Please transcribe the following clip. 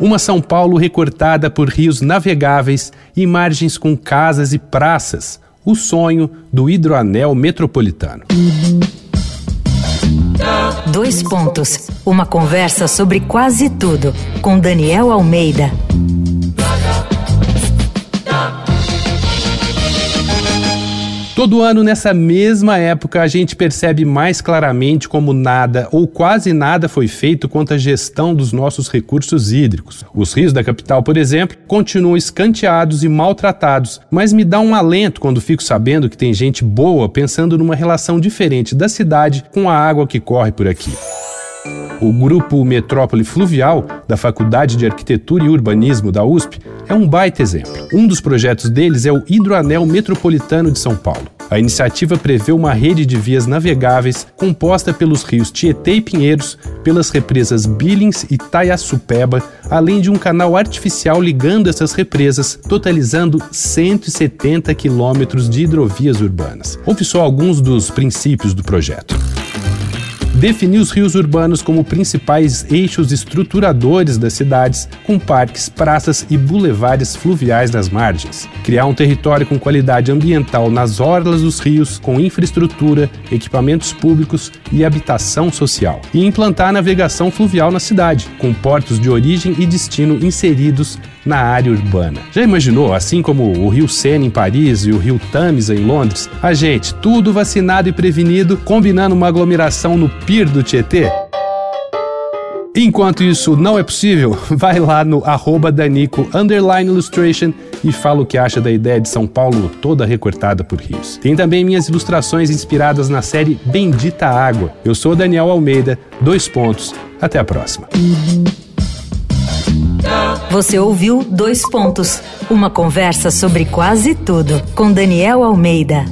Uma São Paulo recortada por rios navegáveis e margens com casas e praças, o sonho do hidroanel metropolitano. Dois pontos. Uma conversa sobre quase tudo com Daniel Almeida. Todo ano, nessa mesma época, a gente percebe mais claramente como nada ou quase nada foi feito quanto à gestão dos nossos recursos hídricos. Os rios da capital, por exemplo, continuam escanteados e maltratados, mas me dá um alento quando fico sabendo que tem gente boa pensando numa relação diferente da cidade com a água que corre por aqui. O grupo Metrópole Fluvial, da Faculdade de Arquitetura e Urbanismo da USP, é um baita exemplo. Um dos projetos deles é o Hidroanel Metropolitano de São Paulo. A iniciativa prevê uma rede de vias navegáveis composta pelos rios Tietê e Pinheiros, pelas represas Billings e Taiaçupeba, além de um canal artificial ligando essas represas, totalizando 170 quilômetros de hidrovias urbanas. Ouve só alguns dos princípios do projeto definir os rios urbanos como principais eixos estruturadores das cidades, com parques, praças e bulevares fluviais nas margens. Criar um território com qualidade ambiental nas orlas dos rios, com infraestrutura, equipamentos públicos e habitação social. E implantar navegação fluvial na cidade, com portos de origem e destino inseridos na área urbana. Já imaginou, assim como o Rio Sena em Paris e o Rio Tamisa em Londres, a gente, tudo vacinado e prevenido, combinando uma aglomeração no Do Tietê? Enquanto isso não é possível, vai lá no arroba Danico Illustration e fala o que acha da ideia de São Paulo toda recortada por rios. Tem também minhas ilustrações inspiradas na série Bendita Água. Eu sou Daniel Almeida, dois pontos. Até a próxima. Você ouviu Dois Pontos uma conversa sobre quase tudo com Daniel Almeida.